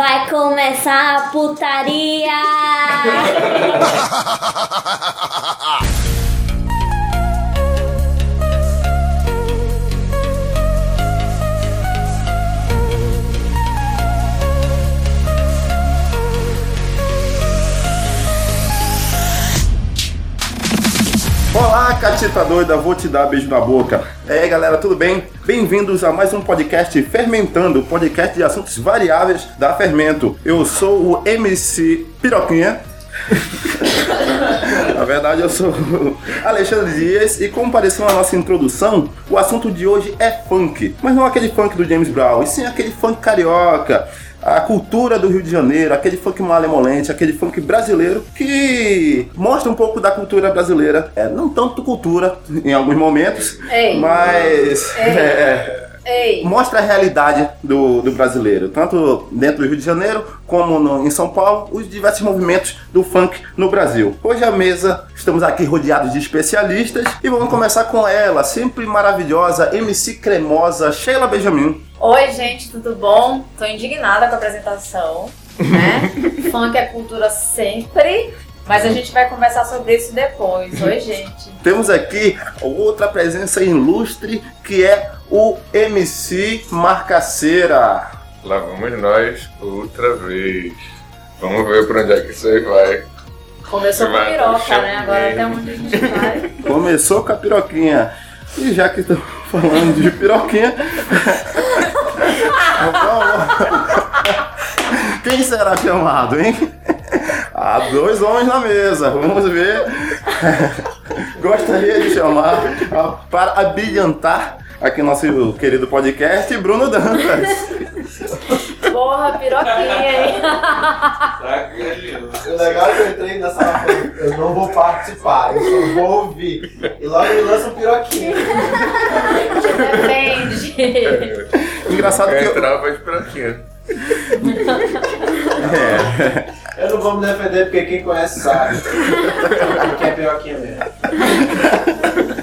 Vai começar a putaria! catita doida, vou te dar beijo na boca. E aí, galera, tudo bem? Bem-vindos a mais um podcast Fermentando, podcast de assuntos variáveis da Fermento. Eu sou o MC Piroquinha. Na verdade, eu sou Alexandre Dias e como apareceu na nossa introdução, o assunto de hoje é funk. Mas não aquele funk do James Brown, e sim aquele funk carioca, a cultura do Rio de Janeiro, aquele funk malemolente, aquele funk brasileiro que mostra um pouco da cultura brasileira. É, não tanto cultura em alguns momentos, Ei. mas Ei. é, Ei, mostra a realidade do, do brasileiro, tanto dentro do Rio de Janeiro como no- em São Paulo, os diversos movimentos do funk no Brasil. Hoje à mesa estamos aqui rodeados de especialistas e vamos começar com ela, sempre maravilhosa, MC cremosa, Sheila Benjamin. oi gente, tudo bom? Tô indignada com a apresentação, né? Funk é cultura sempre, mas a gente vai conversar sobre isso depois. Oi, gente. Temos aqui outra presença ilustre que é o MC Marcaceira. Lá vamos nós outra vez. Vamos ver pra onde é que isso aí vai. Começou com Vai, piroca, né? Agora até onde a gente vai. Começou com a piroquinha. E já que estamos falando de piroquinha. Quem será chamado, hein? Há dois homens na mesa. Vamos ver. Gostaria de chamar ah, para abrilhantar aqui nosso querido podcast Bruno Dantas. Porra, piroquinha, hein? O legal é que eu entrei nessa eu não vou participar, eu só vou ouvir. E logo me lança um piroquinho. Defende. Engraçado que eu, Entrava de piroquinha. Eu não vou me defender porque quem conhece sabe. Que é piroquinha mesmo.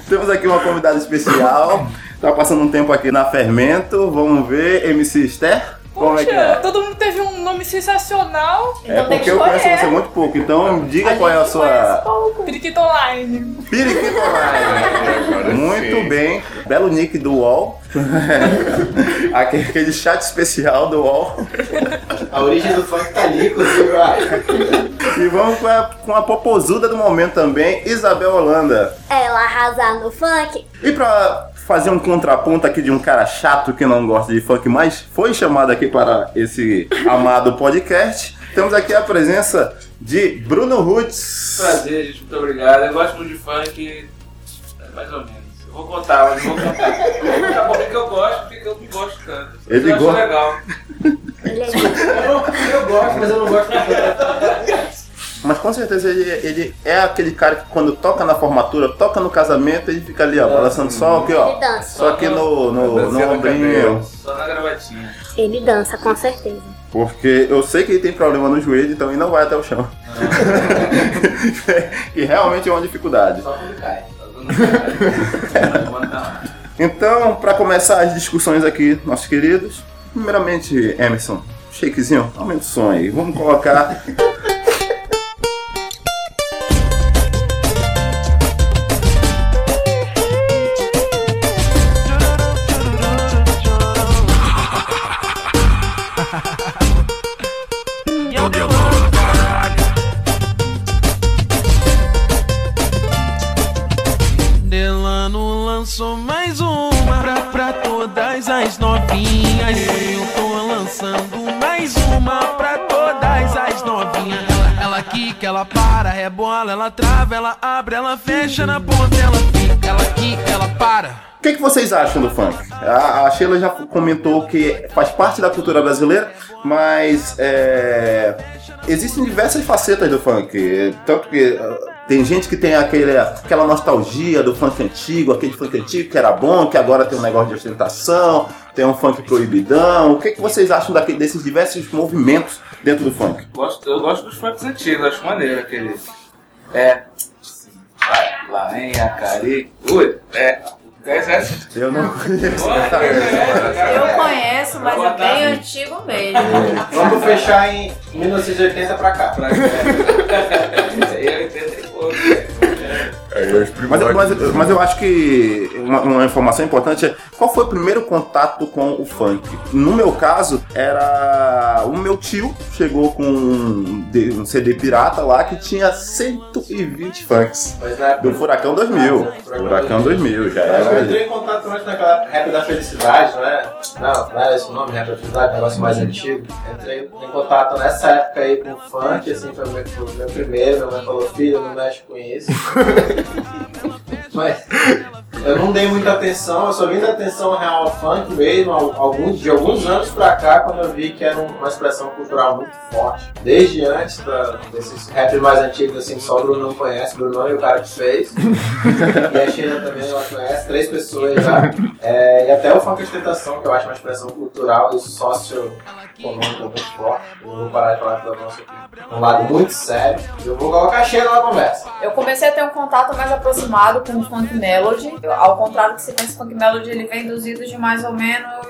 Temos aqui uma convidada especial. Tá passando um tempo aqui na Fermento. Vamos ver, MC Esther. Como é que é? todo mundo teve um nome sensacional. É Então tem que porque eu conheço você muito pouco, então diga A qual é a sua pouco. Periquito Online. Periquito Online. Muito sim. bem, belo nick do UOL. Aquele aquele chat especial do UOL. A origem do funk tá ali. E vamos com a, com a popozuda do momento também, Isabel Holanda. Ela arrasar no funk? E pra fazer um contraponto aqui de um cara chato que não gosta de funk, mas foi chamado aqui para esse amado podcast, temos aqui a presença de Bruno Roots. Prazer, gente, muito obrigado. Eu gosto muito de funk, é, mais ou menos. Eu vou contar, mas não vou contar. Eu vou contar por que eu gosto, por que que eu não gosto tanto. Ele eu acho gosta- legal. Ele é Eu, eu gosto, mas eu não gosto de Mas com certeza ele, ele é aquele cara que quando toca na formatura, toca no casamento, ele fica ali, ó, balançando só aqui, Ele ó. dança. Só aqui no, no, no ombrinho. Só na gravatinha. Ele dança, com certeza. Porque eu sei que ele tem problema no joelho, então ele não vai até o chão. e realmente é uma dificuldade. Só quando cai. Então, para começar as discussões aqui, nossos queridos, primeiramente, Emerson, shakezinho, aumenta o som aí. Vamos colocar. Para, rebola, ela trava, ela abre, ela fecha na ponta, ela fica, ela quica, ela para. O que, que vocês acham do funk? A, a Sheila já comentou que faz parte da cultura brasileira, mas é, existem diversas facetas do funk. Tanto que ah, tem gente que tem aquele, aquela nostalgia do funk antigo, aquele funk antigo que era bom, que agora tem um negócio de ostentação, tem um funk proibidão. O que, que vocês acham daquele, desses diversos movimentos dentro do funk? Gosto, eu gosto dos funks antigos, acho maneiro aquele. É. Vai, lá vem a cari. Ui, é. Conhece essa? Eu não conheço. Eu conheço, mas é bem antigo mesmo. Vamos fechar em 1980 pra cá. Pra cá. Isso aí é 80 e pouco. velho. Os Mas, eu- mas, mas eu acho que uma, uma informação importante é qual foi o primeiro contato com o funk? No meu caso, era o meu tio chegou com um, um CD pirata lá que tinha 120 funks. Do Furacão 2000. Furacão 2000, já que eu era. entrei em contato antes naquela Rap da Felicidade, não é? Não, não era esse o nome, Rap da Felicidade, negócio mais antigo. Entrei em contato nessa época aí com o funk, assim, foi o meu, meu primeiro. Minha mãe falou, filho, não mexe com isso. Uh, Mas eu não dei muita atenção, eu só vim dar atenção real ao funk mesmo, al- alguns, de alguns anos pra cá, quando eu vi que era um- uma expressão cultural muito forte. Desde antes da- desses rap mais antigos, assim, só o Bruno não conhece, o Bruno e o cara que fez. E a Sheila também ela conhece, três pessoas já. É, e até o funk ostentação, que eu acho uma expressão cultural e socioeconômica muito forte. Eu não vou parar de falar pelo nosso um lado muito sério. Eu vou colocar a Sheila na conversa. Eu comecei a ter um contato mais aproximado com o funk melody. Ao contrário do que você pensa, funk melody ele vem idos de mais ou menos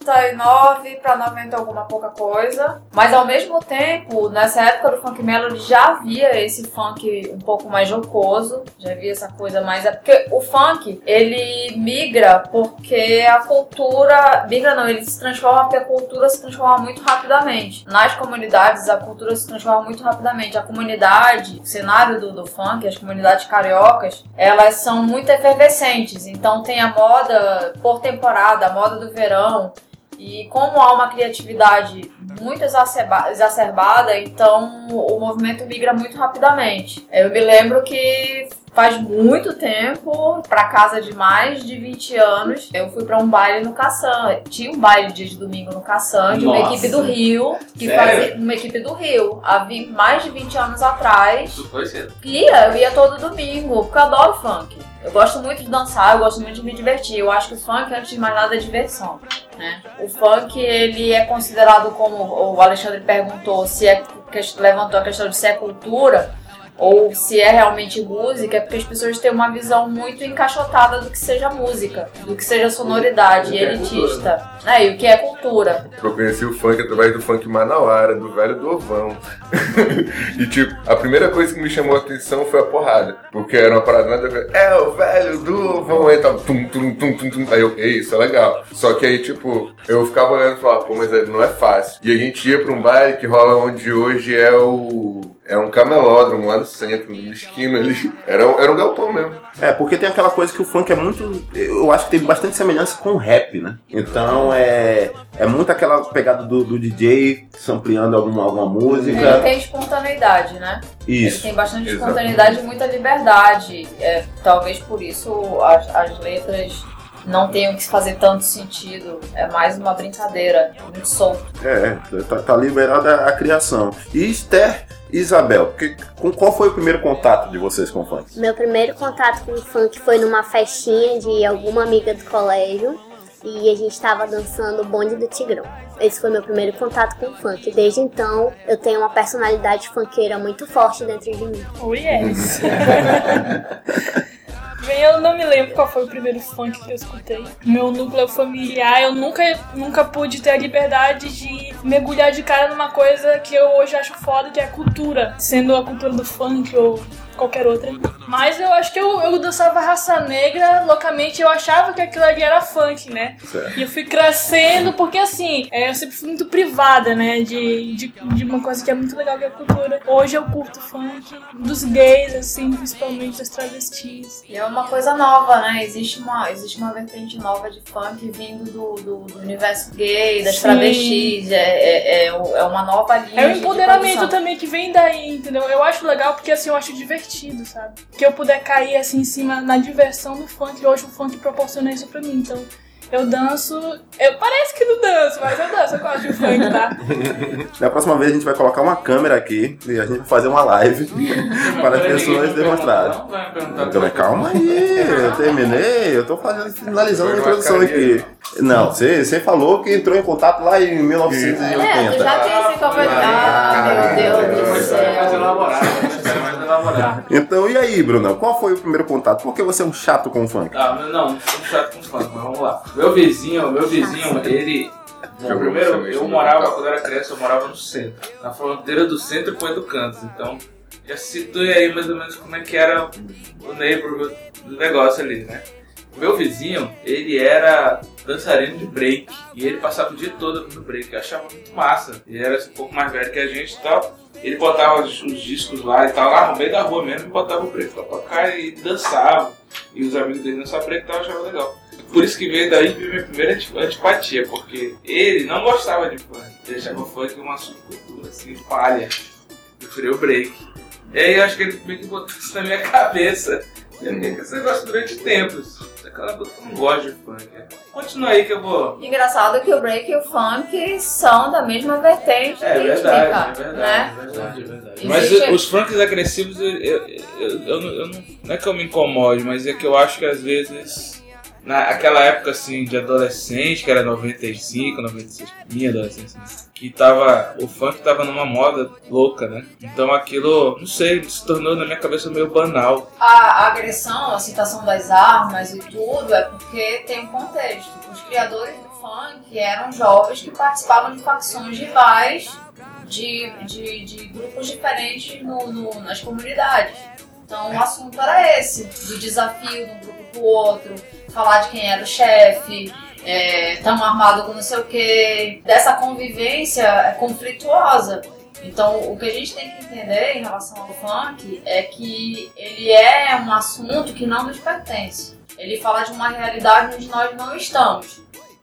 89 para 90 alguma pouca coisa. Mas ao mesmo tempo, nessa época do funk melody já havia esse funk um pouco mais jocoso, já havia essa coisa mais é porque o funk, ele migra porque a cultura, migra não, ele se transforma porque a cultura se transforma muito rapidamente. Nas comunidades a cultura se transforma muito rapidamente. A comunidade, o cenário do, do funk, as comunidades cariocas, elas são muito efervescentes. Então tem a moda por temporada, a moda do verão. E como há uma criatividade muito exacerba- exacerbada, então o movimento migra muito rapidamente. Eu me lembro que faz muito tempo, pra casa de mais de 20 anos, eu fui pra um baile no Caçã. Tinha um baile dia de domingo no Caçã, de uma Nossa. equipe do Rio, que Sério? fazia uma equipe do Rio, há mais de 20 anos atrás. Tu foi cedo. Ia, eu ia todo domingo, porque eu adoro funk. Eu gosto muito de dançar, eu gosto muito de me divertir. Eu acho que o funk, antes de mais nada, é diversão. Né? O funk, ele é considerado como o Alexandre perguntou, se é levantou a questão de se é cultura ou se é realmente música, é porque as pessoas têm uma visão muito encaixotada do que seja música, do que seja sonoridade e é elitista. né? E o que é cultura. Eu conheci o funk através do funk manauara, do velho do Ovão. e tipo, a primeira coisa que me chamou a atenção foi a porrada. Porque era uma parada nada. É o velho do Ovão. Aí tava tum, tum, tum, tum, tum. Aí eu, isso é legal. Só que aí, tipo, eu ficava olhando e falava, pô, mas é- não é fácil. E a gente ia pra um baile que rola onde hoje é o. É um camelódromo lá no centro, no esquina ali. Era, um- era um galpão mesmo. É, porque tem aquela coisa que o funk é muito. Eu acho que tem bastante semelhança com o rap, né? Então é. É muito aquela pegada do, do DJ sampleando alguma, alguma Ele música. tem espontaneidade, né? Ele Isso. tem bastante Exato. espontaneidade e muita liberdade. É, talvez por isso as, as letras não tenham que fazer tanto sentido. É mais uma brincadeira, muito solto. É, tá, tá liberada a criação. E Esther e Isabel, que, com qual foi o primeiro contato de vocês com o funk? Meu primeiro contato com o funk foi numa festinha de alguma amiga do colégio e a gente estava dançando o bonde do Tigrão. Esse foi meu primeiro contato com o funk. Desde então, eu tenho uma personalidade funkeira muito forte dentro de mim. Oh yes. Bem, eu não me lembro qual foi o primeiro funk que eu escutei. Meu núcleo familiar, eu nunca, nunca pude ter a liberdade de mergulhar de cara numa coisa que eu hoje acho foda, que é a cultura. Sendo a cultura do funk ou qualquer outra. Mas eu acho que eu, eu dançava raça negra loucamente, eu achava que aquilo ali era funk, né? Certo. E eu fui crescendo, porque assim, é, eu sempre fui muito privada, né? De, de, de uma coisa que é muito legal que é a cultura. Hoje eu curto funk, dos gays, assim, principalmente das travestis. E é uma coisa nova, né? Existe uma, existe uma vertente nova de funk vindo do, do, do universo gay, das Sim. travestis. É, é, é, é uma nova linha. É o de- de empoderamento também que vem daí, entendeu? Eu acho legal porque assim, eu acho divertido, sabe? Que eu puder cair assim em cima na diversão do funk, hoje o funk proporciona isso pra mim. Então, eu danço. Eu parece que não danço, mas eu danço, eu gosto de funk, tá? Da próxima vez a gente vai colocar uma câmera aqui e a gente vai fazer uma live para as pessoas demonstrarem. Então, calma aí, eu terminei, eu tô fazendo, finalizando a introdução aqui. Não, você, você falou que entrou em contato lá em É, tu 1980. já tem esse conversa. Ah, meu Deus do é céu. Olhar. Então, e aí, Brunão? Qual foi o primeiro contato? Por que você é um chato com o funk? Ah, mas não, não sou chato com funk, mas vamos lá. Meu vizinho, meu vizinho, ele. Bom, primeiro, eu morava, quando eu era criança, eu morava no centro. Na fronteira do centro com Educandos. Então, já situei aí mais ou menos como é que era o neighborhood do negócio ali, né? Meu vizinho, ele era dançarino de break. E ele passava o dia todo no break. Eu achava muito massa. Ele era um pouco mais velho que a gente e tal. Ele botava os, os discos lá e tal, lá no meio da rua mesmo, e botava o break pra tocar e dançava. E os amigos dele dançavam break e tal, eu achava legal. Por isso que veio daí minha primeira anti- antipatia, porque ele não gostava de funk. Ele achava o funk uma subcultura, assim, palha. Preferia o break. E aí eu acho que ele meio que botou isso na minha cabeça. Eu fiquei com esse negócio durante tempos. Aquela boca eu não gosto de funk. né? Continua aí que eu vou. Engraçado que o break e o funk são da mesma vertente É rítmica, verdade, é verdade, né? é verdade, é verdade. Existe- Mas os funks agressivos, eu, eu, eu, eu não, não é que eu me incomode, mas é que eu acho que às vezes, naquela época assim de adolescente, que era 95, 96, minha adolescência, que tava, o funk tava numa moda louca, né? Então aquilo, não sei, se tornou na minha cabeça meio banal. A, a agressão, a citação das armas e tudo é porque tem um contexto. Os criadores do funk eram jovens que participavam de facções rivais de, de, de grupos diferentes no, no- nas comunidades. Então o assunto era esse, do desafio de um grupo pro outro, falar de quem era o chefe, estamos armados com não sei o que, dessa convivência é conflituosa. Então, o que a gente tem que entender em relação ao funk é que ele é um assunto que não nos pertence. Ele fala de uma realidade onde nós não estamos.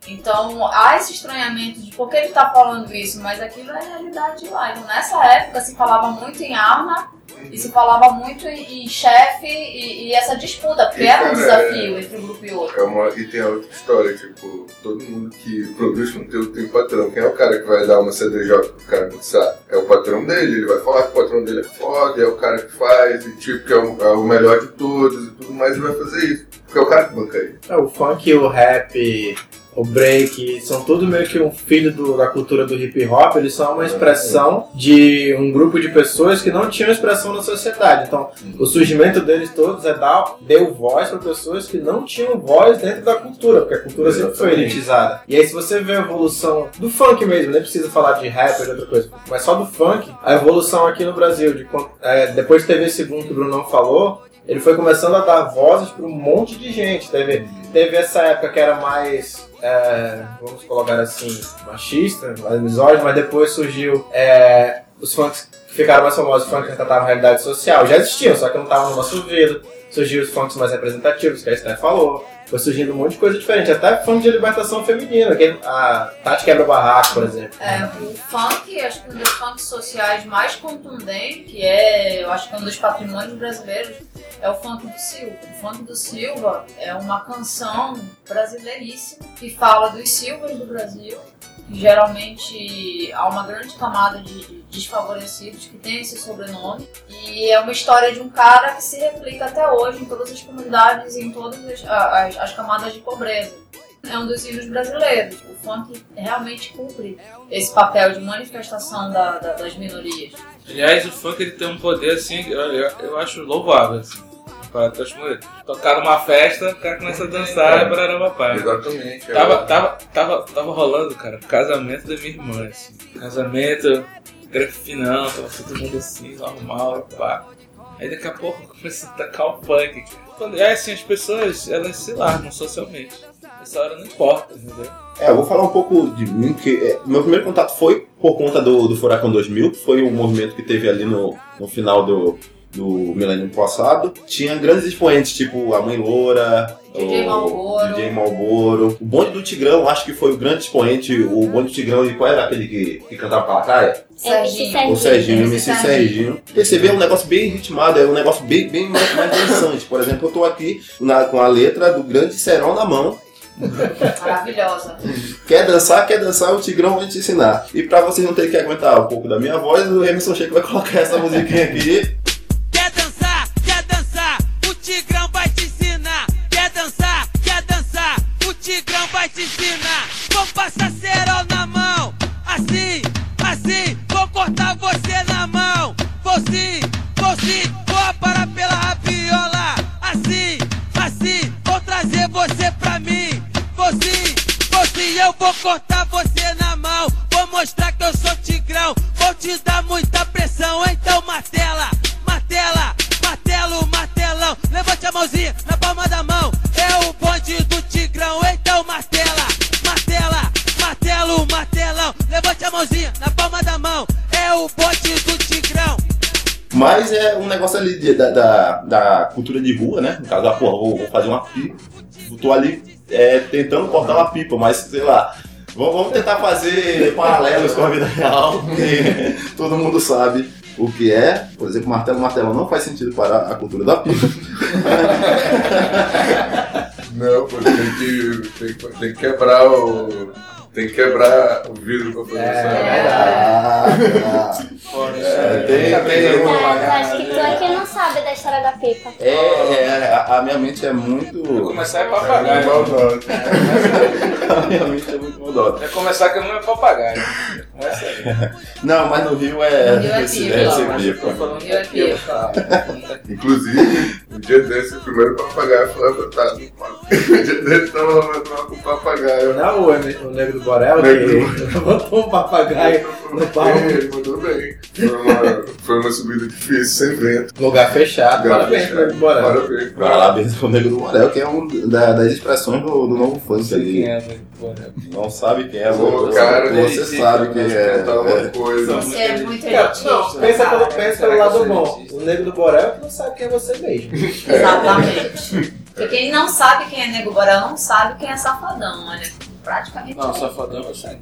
Então, há esse estranhamento de por que ele está falando isso, mas aquilo é a realidade de lá. Então, nessa época, se falava muito em arma e se falava muito em, em chefe e, e essa disputa, porque E, era um cara, desafio entre um grupo e outro. É uma, e tem a outra história, tipo, todo mundo que produz conteúdo tem patrão. Quem é o cara que vai dar uma CDJ pro cara mixar? É o patrão dele, ele vai falar que o patrão dele é foda, é o cara que faz, e tipo, que é o, é o melhor de todos e tudo mais, ele vai fazer isso. Porque é o cara que banca ele. É, o funk, o rap, o break, são tudo meio que um filho do- da cultura do hip hop, eles são uma expressão de um grupo de pessoas que não tinham expressão na sociedade. Então, o surgimento deles todos é dar, deu voz para pessoas que não tinham voz dentro da cultura, porque a cultura sempre foi elitizada. E aí, se você vê a evolução do funk mesmo, nem precisa falar de rap ou de outra coisa, mas só do funk, a evolução aqui no Brasil, de, é, depois teve esse boom que o Brunão falou, ele foi começando a dar vozes para um monte de gente. Teve, teve essa época que era mais, é, vamos colocar assim, machista, misógino, mas depois surgiu é, os funks que ficaram mais famosos, os funks que tratavam realidade social. Já existiam, só que não estavam no nosso ouvido. Surgiu os funks mais representativos, que a Esther falou. Foi surgindo um monte de coisa diferente, até funk de libertação feminina, que a Tati Quebra Barraco, por exemplo. É, o funk, acho que um dos funks sociais mais contundente, que é, eu acho que é um dos patrimônios brasileiros, é o funk do Silva. O funk do Silva é uma canção brasileiríssima que fala dos Silvas do Brasil. que Geralmente há uma grande camada de de desfavorecidos que tem esse sobrenome. E é uma história de um cara que se replica até hoje em todas as comunidades e em todas as, as- as camadas de pobreza. É um dos hinos brasileiros. O funk realmente cumpre esse papel de manifestação da- da- das minorias. Aliás, o funk ele tem um poder assim, eu, eu acho louvável. Assim. Pra tu acha maneiro. Tocar numa festa, o cara começa a dançar e barará pai. Exatamente. é Tava, o- tava, tava, tava rolando, cara, o casamento da minha irmã, assim. Casamento, grafinão, tava todo mundo assim, normal, pá. Aí daqui a pouco começa a tacar o funk. Quando, é assim, as pessoas, elas se largam socialmente. Essa hora não importa, entendeu? É, eu vou falar um pouco de mim, que é, meu primeiro contato foi por conta do, do Furacão 2000, que foi um movimento que teve ali no, no final do, do milênio passado. Tinha grandes expoentes, tipo a Mãe Loura, DJ o Malboro. DJ Malboro. O Bonde do Tigrão, acho que foi o grande expoente, o Bonde do Tigrão, e qual era aquele que, que cantava pra praia? Serginho. O Serginho, o MC Serginho. Perceber é um negócio bem ritmado, é um negócio bem, bem mais, mais dançante. Por exemplo, eu tô aqui na- com a letra do Grande Serol na mão. Maravilhosa. Quer dançar, quer dançar, o Tigrão vai te ensinar. E pra vocês não terem que aguentar um pouco da minha voz, o Emerson Sheik vai colocar essa musiquinha aqui. passa cerol na mão. Assim, assim, vou cortar você na mão. Vou sim, vou sim, vou aparar pela rabiola. Assim, assim, vou trazer você pra mim. Vou sim, vou sim, eu vou cortar você na mão. Vou mostrar que eu palma da mão. É o bote do Tigrão. Mas é um negócio ali de- da, da, da cultura de rua, né? No caso, ah, porra, vou, vou fazer uma pipa. Tô ali é, tentando cortar uma pipa, mas sei lá. Vamos vamos tentar fazer paralelos com a vida real, porque todo mundo sabe o que é. Por exemplo, martelo, martelo não faz sentido para a cultura da pipa. Não, pô, tem que, tem, que, tem que quebrar o. Tem que quebrar o vidro pra fazer É, essa. Ah, Fora, É, tem- tem- É, eu acho que tu aqui não sabe da história da pipa. é, é, a, a minha mente é muito. Vai começar é É papagaio. maldosa. A minha mente é muito maldosa. Vai começar que não é papagaio. Começa aí. Não, mas no Rio é. No Rio é esse- pipa, é eu falando Eu é é pipa. Inclusive, no dia desse, o primeiro papagaio foi adotado no. No dia desse, tava lá com o papagaio. Não é o, o Negro do Borel que botou um papagaio no palco. Ele mandou bem. Foi uma, foi uma subida difícil, sem vento. Lugar fechado. Lugar Parabéns fechado. pro Borel. Parabéns. Parabéns pro Negro do Morel, que é um da- das expressões do, do novo funk Quem ali. é, né? Não sabe quem é, Pô, você, cara, você sabe quem é. Uma é. coisa. Você é muito Cara, não, pensa cara. pelo, pensa pelo que lado bom. O Negro do Borel é que não sabe quem é você mesmo. Exatamente. Porque quem não sabe quem é Nego Borel não sabe quem é Safadão, olha. Praticamente. Não, safadão eu sei é.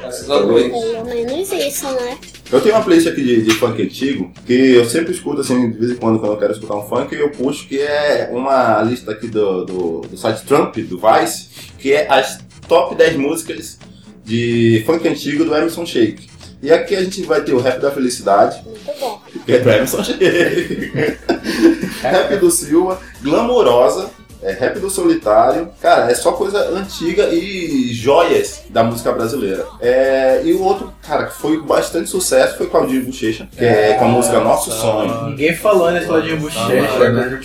Graças a Deus. Pelo menos isso, né? Eu tenho uma playlist aqui de, de funk antigo que eu sempre escuto assim, de vez em quando, quando eu quero escutar um funk, eu puxo que é uma lista aqui do, do, do site Trump, do Vice, que é as top 10 músicas de funk antigo do Emerson Shake. E aqui a gente vai ter o Rap da Felicidade, Muito bom. que é do Emerson Shake. Rap do Silva, Glamourosa, é, Rap do Solitário. Cara, é só coisa antiga e joias da música brasileira. É, e o outro, cara, que foi bastante sucesso foi Claudinho Bochecha, que é, com a música Nosso Sonho. Ninguém falou nesse Claudinho Bochecha, né?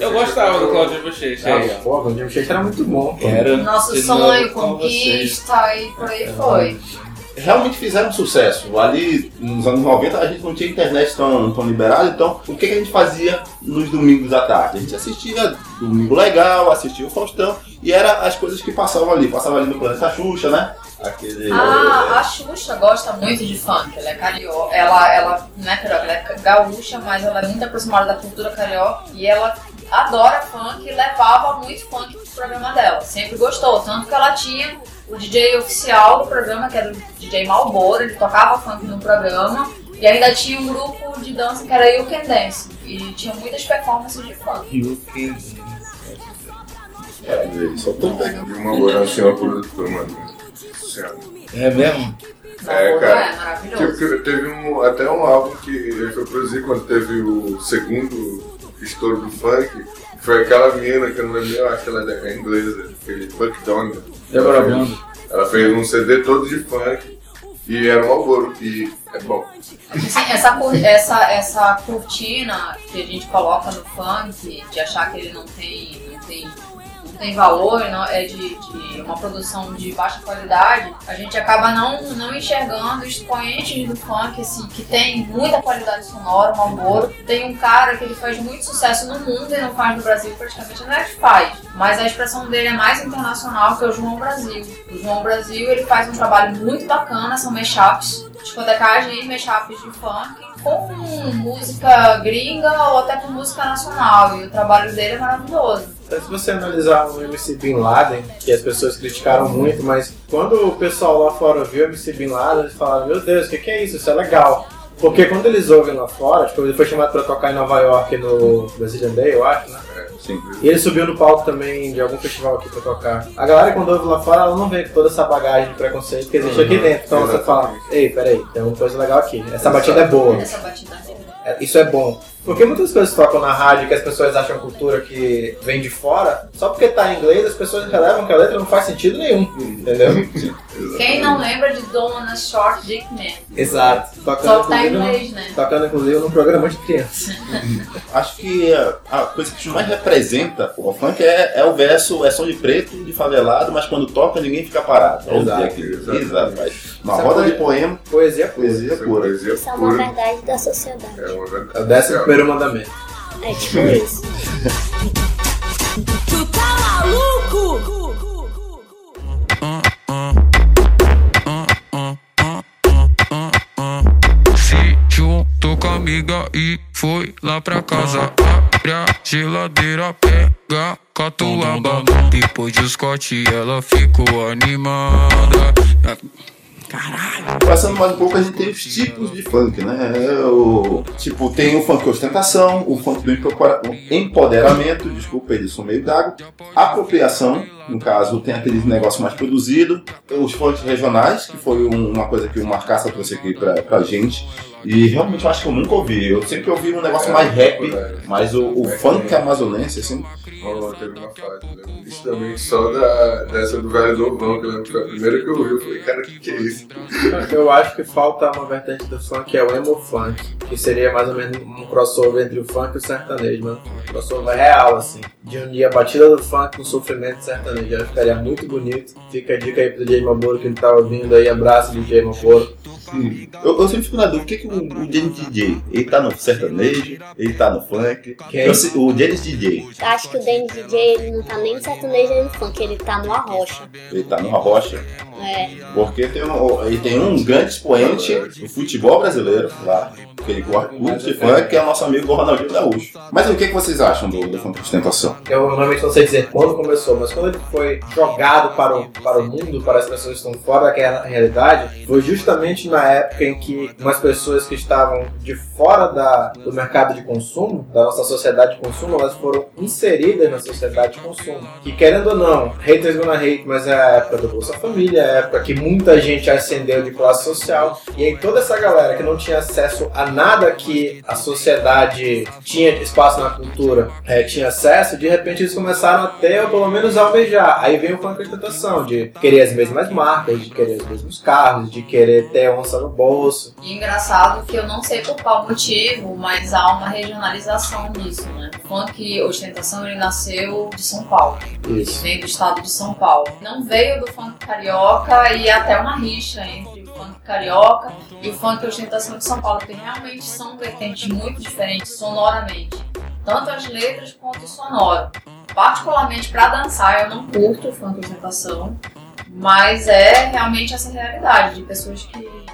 Eu gostava do Claudio Bochecha. Ah, pô, Claudinho Bochecha era muito bom. Era Nosso sonho, conquista e por aí foi. Realmente fizeram sucesso. Ali nos anos 90 a gente não tinha internet tão, tão liberada, então o que, que a gente fazia nos domingos à tarde? A gente assistia Domingo Legal, assistia o Faustão e era as coisas que passavam ali. Passava ali no Planeta Xuxa, né? Aquele. Ah, a Xuxa gosta muito de funk, ela é carioca. Ela, ela não é carioca, ela é gaúcha, mas ela é muito aproximada da cultura carioca e ela adora funk e levava muito funk pro programa dela. Sempre gostou, tanto que ela tinha o DJ oficial do programa, que era o DJ Malboro, ele tocava funk no programa. E ainda tinha um grupo de dança que era You Can Dance. E tinha muitas performances de funk. You can- É, só tô pegando. E uma moral assim, uma produtora, mano. Senhora. É mesmo? É, Malboro cara. é maravilhoso. Tipo, teve um, até um álbum que ele foi produzir quando teve o segundo estouro do funk. Foi aquela menina que eu não lembro, eu acho que ela é inglesa, aquele Buck Donga. Deborah Blando. Ela fez um CD todo de funk e era um alboro, e é bom. Sim, essa, essa, essa cortina que a gente coloca no funk, de achar que ele não tem, não tem, tem valor, não, é de, de uma produção de baixa qualidade, a gente acaba não, não enxergando expoentes do funk, assim, que tem muita qualidade sonora, um alboro. Tem um cara que ele faz muito sucesso no mundo e não faz no Brasil, praticamente não é que faz. Mas a expressão dele é mais internacional que o João Brasil. O João Brasil ele faz um trabalho muito bacana, são mashups, discotecagem e mashups de funk com música gringa ou até com música nacional. E o trabalho dele é maravilhoso. Então, se você analisar o MC Bin Laden, que as pessoas criticaram muito, mas quando o pessoal lá fora viu o MC Bin Laden, eles falaram, meu Deus, o que, que é isso? Isso é legal. Porque quando eles ouvem lá fora, tipo, ele foi chamado pra tocar em Nova York no Brazilian Day, eu acho, né? É, sim. E ele subiu no palco também de algum festival aqui pra tocar. A galera quando ouve lá fora, ela não vê toda essa bagagem de preconceito que existe aqui Uhum, dentro. Então você fala, ei, peraí, tem uma coisa legal aqui. Essa batida é boa. Essa batida dele. É, Isso é bom. Porque muitas coisas tocam na rádio que as pessoas acham cultura que vem de fora, só porque tá em inglês as pessoas relevam que a letra não faz sentido nenhum. Entendeu? Quem não lembra de Dona Short Dick Man? Exato. Só Tocando que tá em inglês, né? tocando inclusive num programa de criança. Acho que a, coisa que mais representa o funk é, é o verso, é som de preto, de favelado, mas quando toca ninguém fica parado. Exato. Exato. Exato. mas Uma Isso é roda de poema, Poesia pura. poesia Essa pura. poesia Isso é uma verdade da sociedade. É uma verdade primeiro mandamento. É tipo isso. tu tá maluco? Se juntou com a amiga e foi lá pra casa. Abre a geladeira, pega catuaba. Depois de Scott, ela ficou animada. Passando mais um pouco, a gente tem os tipos de funk, né? É O, tipo, tem o funk ostentação, o funk do empoderamento, desculpa, eles são meio gago, apropriação, no caso, tem aquele negócio mais produzido, os funks regionais, que foi um- uma coisa que o Marcaça trouxe aqui pra, pra gente, e realmente eu acho que eu nunca ouvi, eu sempre ouvi um negócio mais rap, mas o, o funk amazonense, assim, Rolou, teve uma fase, eu lembro justamente só da, dessa do Velho do Ovão, que eu lembro que foi a primeira que eu ouvi, eu falei, cara, o que, que é isso? Eu acho que falta uma vertente do funk que é o emo funk, que seria mais ou menos um crossover entre o funk e o sertanejo, mano. Um crossover real, assim. De unir a batida do funk com o sofrimento sertanejo. Eu acho que ficaria muito bonito. Fica a dica aí pro DJ Maboro que ele tá ouvindo aí. Abraço, DJ Maboro. Eu, eu sempre fico na dúvida, o que, que o, o James DJ, ele tá no sertanejo, ele tá no funk? Eu o James DJ, Acho que o Danny DJ ele não tá nem no sertanejo nem no funk, ele tá no arrocha. ele tá no Rocha, É. porque tem um, ele tem um grande expoente do futebol brasileiro lá, que ele gosta muito de funk, que é o nosso amigo Ronaldinho Gaúcho. Mas o que, que vocês acham do, do funk ostentação? Eu normalmente não sei dizer quando começou, mas quando ele foi jogado para o, para o mundo, para as pessoas que estão fora daquela realidade, foi justamente na época em que umas pessoas que estavam de fora da, do mercado de consumo, da nossa sociedade de consumo, elas foram inseridas na sociedade de consumo. Que querendo ou não, haters gonna hate, mas é a época do Bolsa Família, é a época que muita gente ascendeu de classe social, e aí toda essa galera que não tinha acesso a nada que a sociedade tinha espaço na cultura, é, tinha acesso, de repente eles começaram a ter, ou pelo menos alvejar. Aí vem o funk ostentação, de querer as mesmas marcas, de querer os mesmos carros, de querer ter onça no bolso. E engraçado que eu não sei por qual motivo, mas há uma regionalização nisso, né? O funk ostentação ele nasceu de São Paulo. Isso. veio do estado de São Paulo. Não veio do funk carioca e até uma rixa entre o funk carioca e o funk ostentação de São Paulo, porque realmente são vertentes muito diferentes sonoramente. Tanto as letras quanto o sonoro. Particularmente para dançar, eu não curto o funk ostentação, mas é realmente essa realidade de pessoas que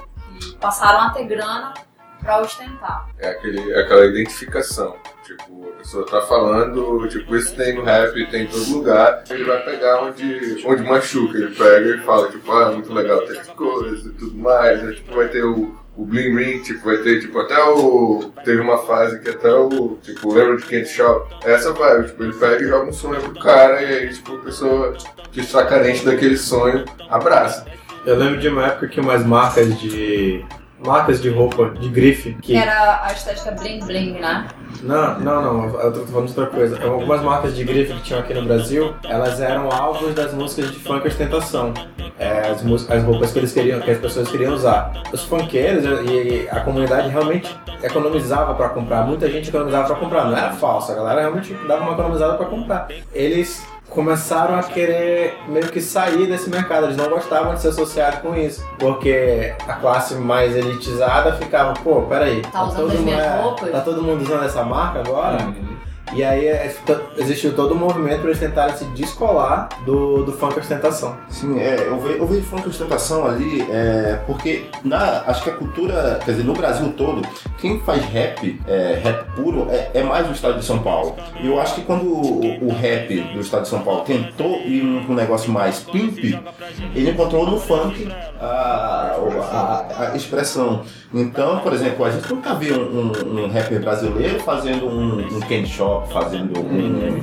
passaram a ter grana para ostentar. É aquele, aquela identificação. Tipo, a pessoa tá falando, tipo, isso tem no rap, tem em todo lugar. Ele vai pegar onde, onde machuca. Ele pega e fala, tipo, ah, muito legal ter as coisas e tudo mais. Aí, tipo, vai ter o, o Bling Ring, tipo, vai ter, tipo, até o... Teve uma fase que até o, tipo, lembra de Candy Shop? Essa vibe, tipo, ele pega e joga um sonho pro cara e aí, tipo, a pessoa que está carente daquele sonho, abraça. Eu lembro de uma época que umas marcas de. marcas de roupa, de grife, que. Era a estética bling bling, né? Não, não, não, eu tô falando de outra coisa. Algumas marcas de grife que tinham aqui no Brasil, elas eram alvos das músicas de funk ostentação. É, as, mús- as roupas que eles queriam, que as pessoas queriam usar. Os funkeiros e a comunidade realmente economizava pra comprar. Muita gente economizava pra comprar, não era falso, a galera realmente dava uma economizada pra comprar. Eles começaram a querer meio que sair desse mercado, eles não gostavam de ser associados com isso, porque a classe mais elitizada ficava, pô, peraí, Tá usando todo mundo- é, tá todo mundo usando essa marca agora? E aí é, todo um movimento para eles tentarem se descolar do, do funk ostentação. Sim, é, eu, ve- eu vejo funk ostentação ali, é, porque na, acho que a cultura, quer dizer, no Brasil todo, quem faz rap, é, rap puro, é, é mais o estado de São Paulo. E eu acho que quando o, o rap do estado de São Paulo tentou ir um, um negócio mais pimp, ele encontrou no funk a, a- a expressão. Então, por exemplo, a gente nunca viu um, um, um rapper brasileiro fazendo um, um candy shop, fazendo um,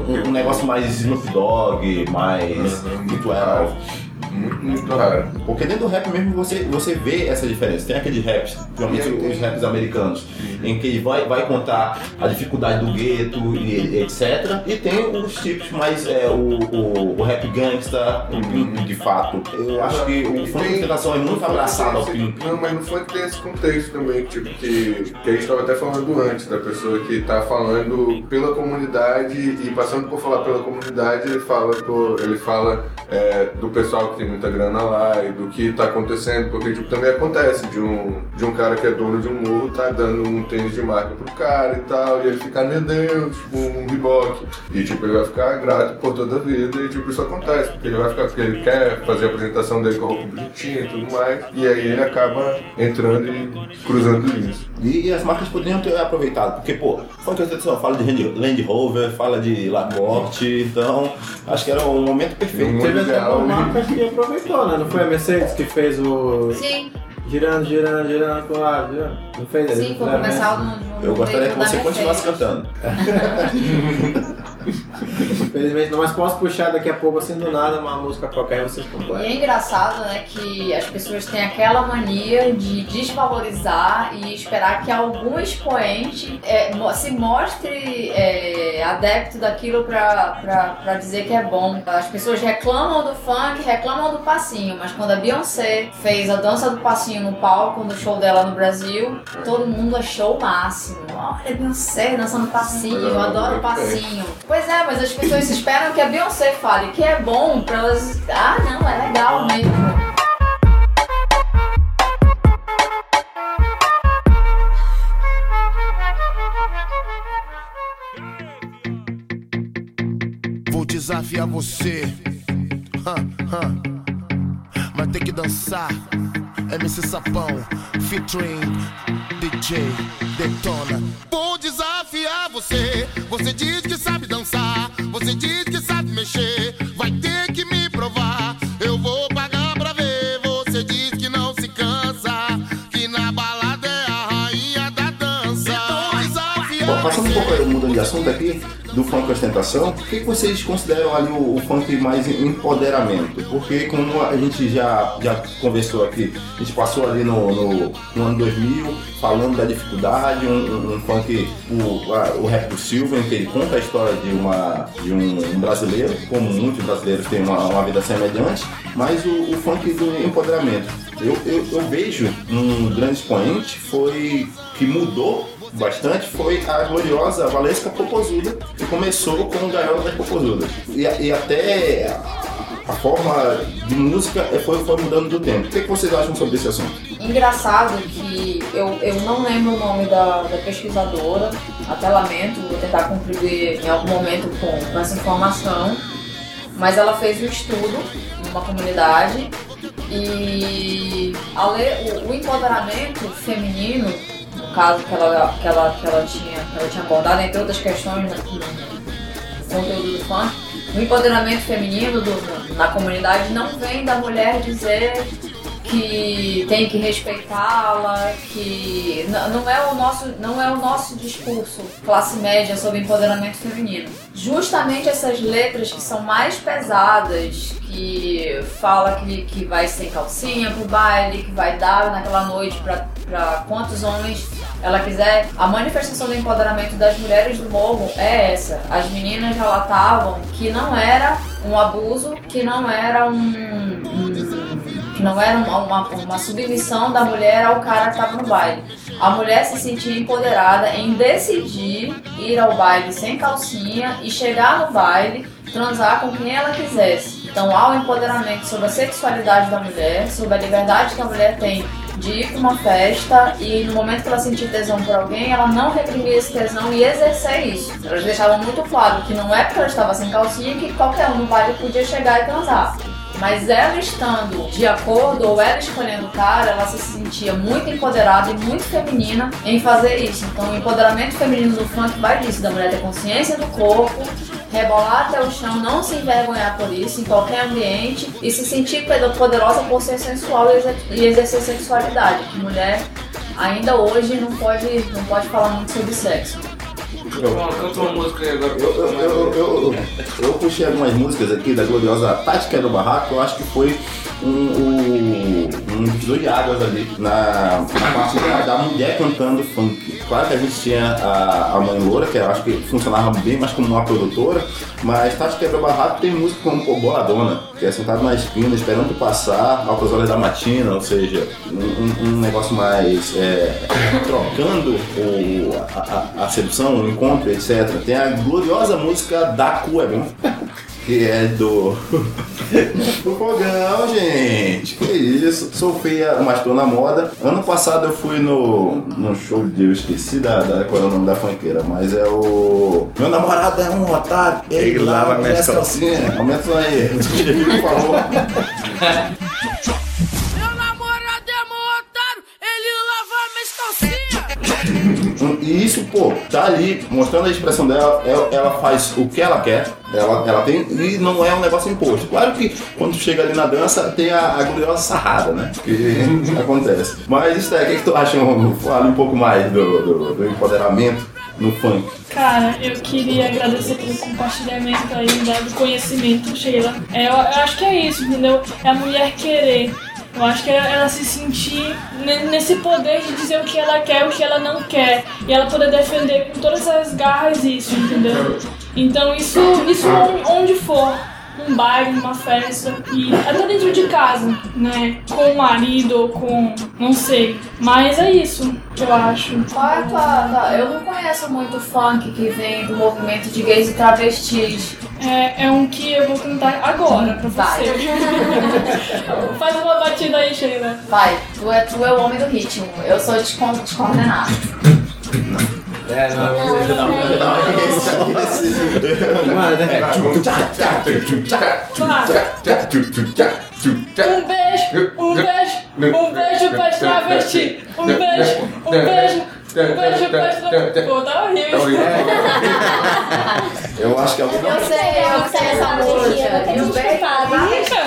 um, um negócio mais Snoop Dogg, mais B12. Muito, muito raro. Porque dentro do rap mesmo você, você vê essa diferença. Tem aqueles raps, principalmente os raps americanos, em que ele vai, vai contar a dificuldade do gueto e etc. E tem os tipos mais é, o, o, o rap gangsta, o pimp de fato. Eu acho que o funk de ostentação é muito abraçado ao pimp. Não, mas no funk tem esse contexto também, tipo, que, que a gente estava até falando antes, da pessoa que tá falando pela comunidade e passando por falar pela comunidade, ele fala, pô, ele fala é, do pessoal que tem muita grana lá e do que tá acontecendo, porque tipo, também acontece de um, de um cara que é dono de um morro tá dando um tênis de marca pro cara e tal, e ele fica, meu Deus, tipo, um Reebok. E tipo, ele vai ficar grato por toda a vida e tipo, isso acontece, porque ele vai ficar, porque ele quer fazer apresentação dele com a roupa bonitinha e tudo mais. E aí ele acaba entrando e cruzando linhas. E as marcas poderiam ter aproveitado, porque, pô, funk ostentação fala de Land- Rover, fala de Lacoste, então acho que era o momento perfeito. Teve até uma né? marca que aproveitou, né? Não foi a Mercedes que fez o. Sim, Girando, girando, girando pro lado, girando. Não fez sim, fizeram começar mesmo. no, no Eu gostaria que você continuasse cantando. Infelizmente, não, mas posso puxar daqui a pouco, assim, do nada, uma música qualquer e vocês E completam. é engraçado, né, que as pessoas têm aquela mania de desvalorizar e esperar que algum expoente é, se mostre é, adepto daquilo pra, pra, pra dizer que é bom. As pessoas reclamam do funk, reclamam do passinho, mas quando a Beyoncé fez a dança do passinho no palco, no show dela no Brasil, todo mundo achou o máximo. Olha, a Beyoncé dançando passinho, eu adoro passinho. Pois é, mas as pessoas esperam que a Beyoncé fale que é bom pra elas. Ah, não, é legal mesmo. Vou desafiar você. Vai ter que dançar. MC Sapão, featuring DJ Detona. Vou desafiar você. Você diz que sabe dançar. Você diz que sabe mexer. Vai ter que me provar. Eu vou pagar pra ver. Você diz que não se cansa. Que na balada é a rainha da dança. Vou desafiar Bom, passando um pouco mudando de assunto aqui, do funk ostentação, o que vocês consideram ali o, o funk mais empoderamento? Porque como a gente já, já conversou aqui, a gente passou ali no, no, no ano 2000 falando da dificuldade, um, um- um funk, o, a- o rap do Silva, em que ele conta a história de, uma, de um, um brasileiro, como muitos brasileiros têm uma, uma vida semelhante, mas o, o funk do empoderamento. Eu, eu, eu vejo um grande expoente foi que mudou bastante foi a gloriosa Valesca Popozuda, que começou com o Gaiola das Popozudas. E, e até a forma de música é, foi, foi mudando do tempo. O que, que vocês acham sobre esse assunto? Engraçado que eu, eu não lembro o nome da, da pesquisadora, até lamento, vou tentar contribuir em algum momento com, com essa informação, mas ela fez um estudo numa comunidade e a o, o empoderamento feminino, no caso que ela, que ela, que ela, tinha, que ela tinha abordado, entre outras questões no, no conteúdo do funk, o empoderamento feminino do- na comunidade não vem da mulher dizer que tem que respeitá-la, que não é o nosso não é o nosso discurso classe média sobre empoderamento feminino. Justamente essas letras que são mais pesadas, que fala que, que vai sem calcinha pro baile, que vai dar naquela noite pra quantos homens ela quiser. A manifestação do empoderamento das mulheres do morro é essa. As meninas relatavam que não era um abuso, que não era um, um que não era uma, uma, uma submissão da mulher ao cara que estava no baile. A mulher se sentia empoderada em decidir ir ao baile sem calcinha e chegar no baile, transar com quem ela quisesse. Então há o empoderamento sobre a sexualidade da mulher, sobre a liberdade que a mulher tem de ir para uma festa e no momento que ela sentir tesão por alguém, ela não reprimir esse tesão e exercer isso. Elas deixavam muito claro que não é porque ela estava sem calcinha que qualquer um no baile podia chegar e transar. Mas ela estando de acordo ou ela escolhendo o cara, ela se sentia muito empoderada e muito feminina em fazer isso. Então o empoderamento feminino do funk vai disso, da mulher ter consciência do corpo, rebolar até o chão, não se envergonhar por isso em qualquer ambiente e se sentir poderosa por ser sensual e exer- exercer sexualidade. Mulher ainda hoje não pode, não pode falar muito sobre sexo. Canta uma música aí agora. Eu, eu, eu, eu, eu puxei algumas músicas aqui da gloriosa Tática do Barraco, eu acho que foi um, um, um divisor de águas ali na, na parte da, da mulher cantando funk. Claro que a gente tinha a, a mãe Loura, que eu acho que funcionava bem mais como uma produtora, mas Tática do Barraco tem música como o Boladona, que é sentado na esquina esperando passar, altas horas da matina, ou seja, um, um- negócio mais é, trocando o, a, a, a sedução, o encontro, etc. Tem a gloriosa música Da Cu é. Que é do. do fogão, gente. Que isso. Sou feia, mas tô na moda. Ano passado eu fui no. no show de. Eu esqueci da, da, qual é o nome da funkeira, mas é o. Meu namorado é um otário. Ele, Ele lava minhas calcinhas. Aumenta aí. Ele falou. E isso, pô, tá ali mostrando a expressão dela, ela, ela faz o que ela quer, ela, ela tem, e não é um negócio imposto. Claro que quando chega ali na dança tem a, a gloriosa sarrada, né? Que acontece. Mas, Esté, o que, que tu acha? Fale um pouco mais do, do, do empoderamento no funk. Cara, eu queria agradecer pelo compartilhamento aí, né, do conhecimento, Sheila. É, eu, eu acho que é isso, entendeu? É a mulher querer. Eu acho que é ela se sentir ne- nesse poder de dizer o que ela quer o que ela não quer. E ela poder defender com todas as garras isso, entendeu? Então isso, isso on- onde for. Num baile, numa festa, e até dentro de casa, né? Com o marido ou com. não sei. Mas é isso que eu acho. Qual é a tua, tua- Eu não conheço muito funk que vem do movimento de gays e travestis. É, é um que eu vou cantar agora pra Vai. você. Faz uma batida aí, Sheila. Vai, tu é, tu é o homem do ritmo. Eu sou descon- descoordenado. É, não, não, não, não, não. Mano, né? Um beijo, um beijo, um beijo pra travesti. Um beijo, um beijo, um beijo pra travesti. Pô, tá horrível. Eu acho que alguém Eu sei, eu sei essa música. Eu nunca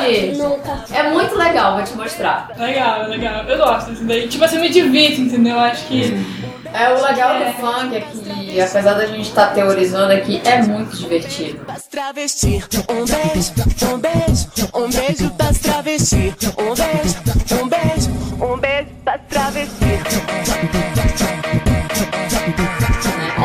tinha. Nunca. É muito legal, vou te mostrar. Legal, legal. Eu gosto disso daí. Tipo assim, me divirto, entendeu? Eu acho que. É o legal do funk é que, apesar da gente estar teorizando aqui, é muito divertido. Das travesti, um beijo, um beijo, um beijo das travesti, um beijo, um beijo, um beijo das travesti.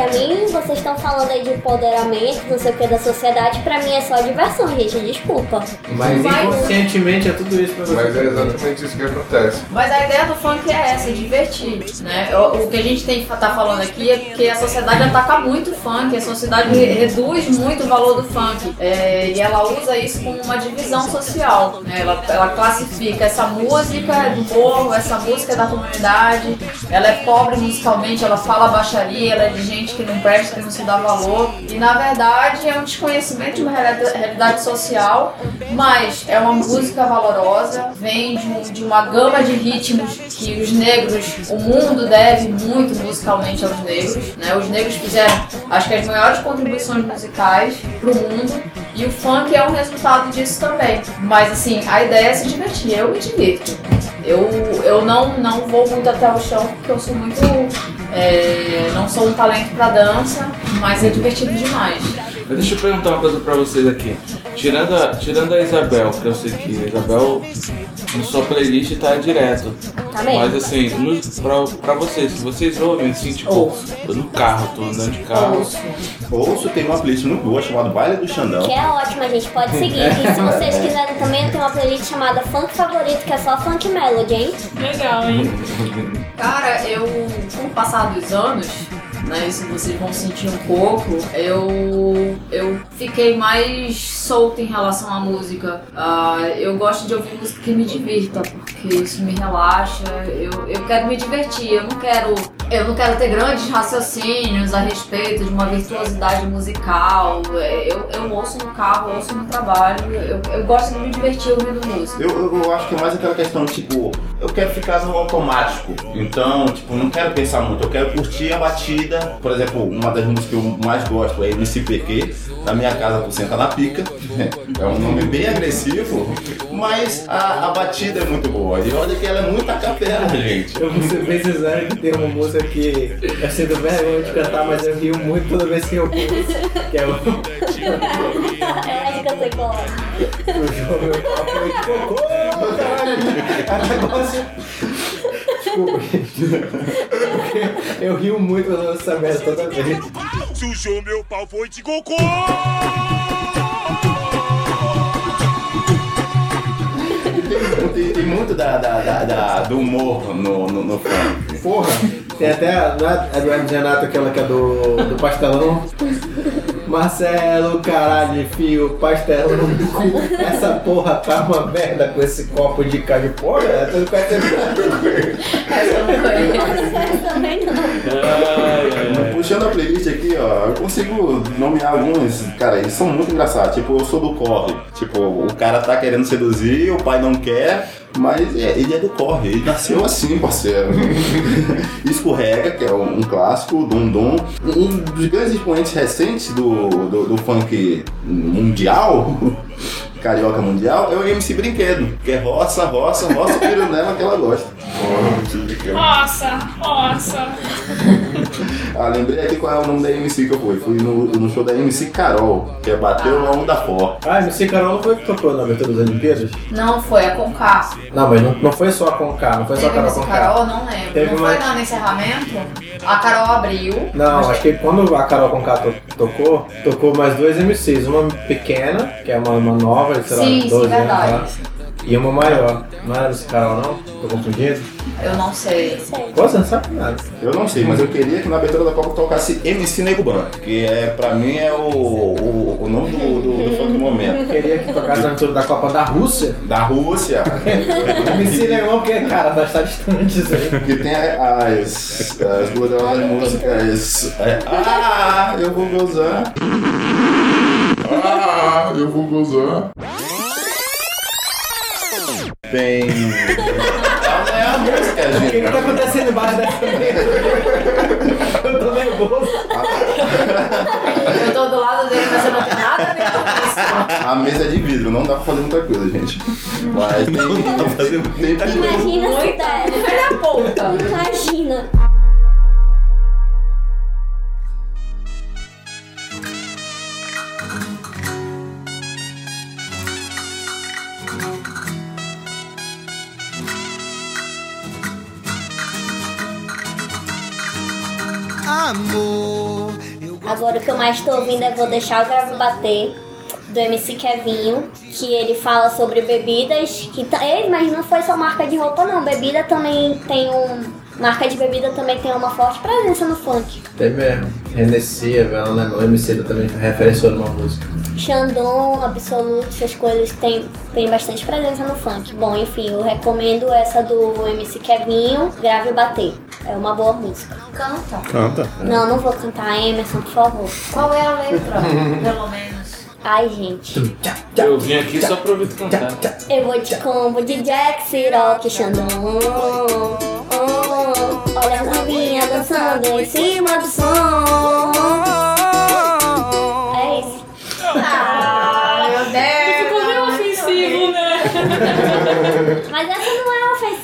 Pra mim, vocês estão falando aí de empoderamento, não sei o que, da sociedade. Pra mim é só diversão, gente. Desculpa. Mas Vai. inconscientemente é tudo isso pra você. Mas é exatamente isso que acontece. Mas a ideia do funk é essa, é divertir, né? O, o que a gente tem que tá falando aqui é que a sociedade ataca muito o funk, a sociedade re- reduz muito o valor do funk. É, e ela usa isso como uma divisão social, né? Ela, ela classifica essa música é do morro, essa música é da comunidade, ela é pobre musicalmente, ela fala baixaria, ela é de gente que não presta, que não se dá valor. E na verdade é um desconhecimento de uma realidade, social, mas é uma música valorosa, vem de, um- de uma gama de ritmos que os negros, o mundo deve muito musicalmente aos negros. Né? Os negros fizeram, acho que as maiores contribuições musicais pro mundo. E o funk é um resultado disso também. Mas assim, a ideia é se divertir. Eu me divirto. Eu, eu não, não vou muito até o chão porque eu sou muito. É, não sou um talento pra dança, mas é divertido demais. Mas deixa eu perguntar uma coisa pra vocês aqui. Tirando a, tirando a Isabel, que eu sei que a Isabel na sua playlist tá direto. Tá bem? Mas assim, no, pra, pra vocês, se vocês ouvem assim, tipo, Ouço. tô no carro, tô andando de carro. Ouço. Ouço tem uma playlist muito boa chamada Baile do Xandão. Que é ótima, gente. Pode seguir. E se vocês quiserem também, eu tenho uma playlist chamada Funk Favorito, que é só Funk Melody, hein? Legal, hein? Cara, eu, com o passar dos anos, né, isso vocês vão sentir um pouco, eu, eu fiquei mais solta em relação à música. Ah, eu gosto de ouvir música que me divirta, porque isso me relaxa. Eu, eu quero me divertir, eu não quero, eu não quero ter grandes raciocínios a respeito de uma virtuosidade musical. Eu, eu ouço no carro, ouço no trabalho, eu, eu gosto de me divertir ouvindo música. Eu, eu, eu acho que é mais aquela questão, tipo, eu quero ficar no automático. Então, tipo, não quero pensar muito, eu quero curtir a batida. Por exemplo, uma das músicas que eu mais gosto é MCPQ, da minha casa tu senta na pica. É um nome bem agressivo, mas a, a batida é muito boa. E olha que ela é muito a capela, gente. Eu vou ser bem sincero que tem uma música que eu sinto vergonha de cantar, mas eu rio muito toda vez que eu ouço. Que é o, Eu acho que eu sei qual é. o jogo Papo é de Cocô, caralho. É negócio... Desculpa, gente. Eu rio muito quando essa merda toda vez. Sujou meu pau, foi de cocô. Tem, tem- muito da, da- da- da- do humor no, no, no funk. Porra, tem até a, é a do Renato, aquela que é do, do pastelão. Marcelo, caralho, fio, pastelão no cu. Essa porra tá uma merda com esse copo de de porra. Tu não conhece Essa eu não conheço. Também não. Puxando a playlist aqui, ó, eu consigo nomear alguns, cara, eles são muito engraçados. Tipo, eu sou do corre. Tipo, o cara tá querendo seduzir, o pai não quer, mas é, ele é do corre, ele nasceu assim, parceiro. Escorrega, que é um, um clássico, Dum Dum. Um dos grandes expoentes recentes do, do, do funk mundial. Carioca Mundial é o MC Brinquedo, que é roça, roça, roça, tiro nela que ela gosta. Nossa, nossa. Ah, lembrei aqui qual é o nome da MC que eu fui. Fui no, no show da MC Carol, que é Bateu na Onda Forte. Ah, MC Carol não foi que tocou na abertura das Olimpíadas? Não foi, a Conká. Não, mas não, não foi só a Conká, não foi só a Teve Carol esse Conká. Carol, não lembro. Teve não uma- foi não, no encerramento? A Carol abriu. Não, acho que quando a Carol Conká to- tocou, tocou mais dois MCs. Uma pequena, que é uma, uma nova, sei lá, Sim, sim, 12 anos verdade. lá. E uma maior. Não era MC Carol, não? Tô confundindo? Eu não sei. Você não sabe nada. Eu não sei, mas eu queria que na abertura da Copa tocasse MC Nego Ban, que é, pra mim é o, o, o nome do, do, do funk do momento. Eu queria que tocasse na abertura da Copa da Rússia. Da Rússia, MC Negão, porque, cara, vai estar distante isso aí. que tem as, as gloriosas músicas. é, ah, eu vou gozar. Ah, eu vou gozar. Tem. Ah, é a música, O que, que tá gente. acontecendo embaixo dessa mesa? Eu tô nervoso. Eu tô do lado dele, mas eu não tenho nada a ver com isso. A mesa é de vidro, não dá pra fazer muita coisa, gente. Mas tem. Não dá pra fazer muita coisa. Imagina se Muita der. filha da puta. Imagina. Amor, Agora o que eu mais tô ouvindo é Vou Deixar o Grave Bater, do MC Kevinho, que ele fala sobre bebidas, que Ei, mas não foi só marca de roupa não, bebida também tem um... Marca de bebida também tem uma forte presença no funk. Tem mesmo. Renesci, ela lembra. O MC também referenciou numa música. Xandão, Absoluto, essas coisas tem, tem bastante presença no funk. Bom, enfim, eu recomendo essa do MC Kevinho, Grave Bater. É uma boa música. Canta. Canta. Não, não vou cantar, Emerson, por favor. Qual é a letra, pelo menos? Ai, gente. Eu vim aqui só pra ouvir tu cantar. Eu vou de combo de Jack, Siroque, Xandão. Olha as novinhas dançando em cima do som. É isso. Ah, meu Ficou meio Deus. ofensivo, né? Mas essa não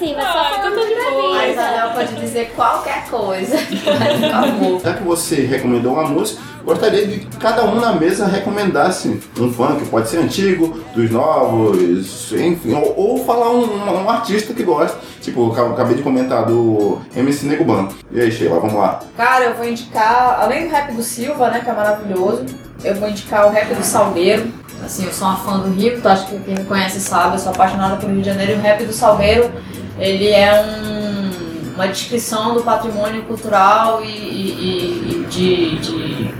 ofensiva, é só falando tá de boa. A. Isabel pode dizer qualquer coisa. Já que você recomendou uma música, gostaria de que cada um na mesa recomendasse um funk, pode ser antigo, dos novos, enfim, ou, ou falar um, um artista que gosta. Tipo, eu acabei de comentar do MC Nego Ban. E aí, Sheila, vamos lá. Cara, eu vou indicar, além do rap do Silva, né, que é maravilhoso, eu vou indicar o rap do Salgueiro. Assim, eu sou uma fã do Rio, então acho que quem me conhece sabe, eu sou apaixonada pelo Rio de Janeiro. E o rap do Salgueiro, ele é um- uma descrição do patrimônio cultural e, e- e de, de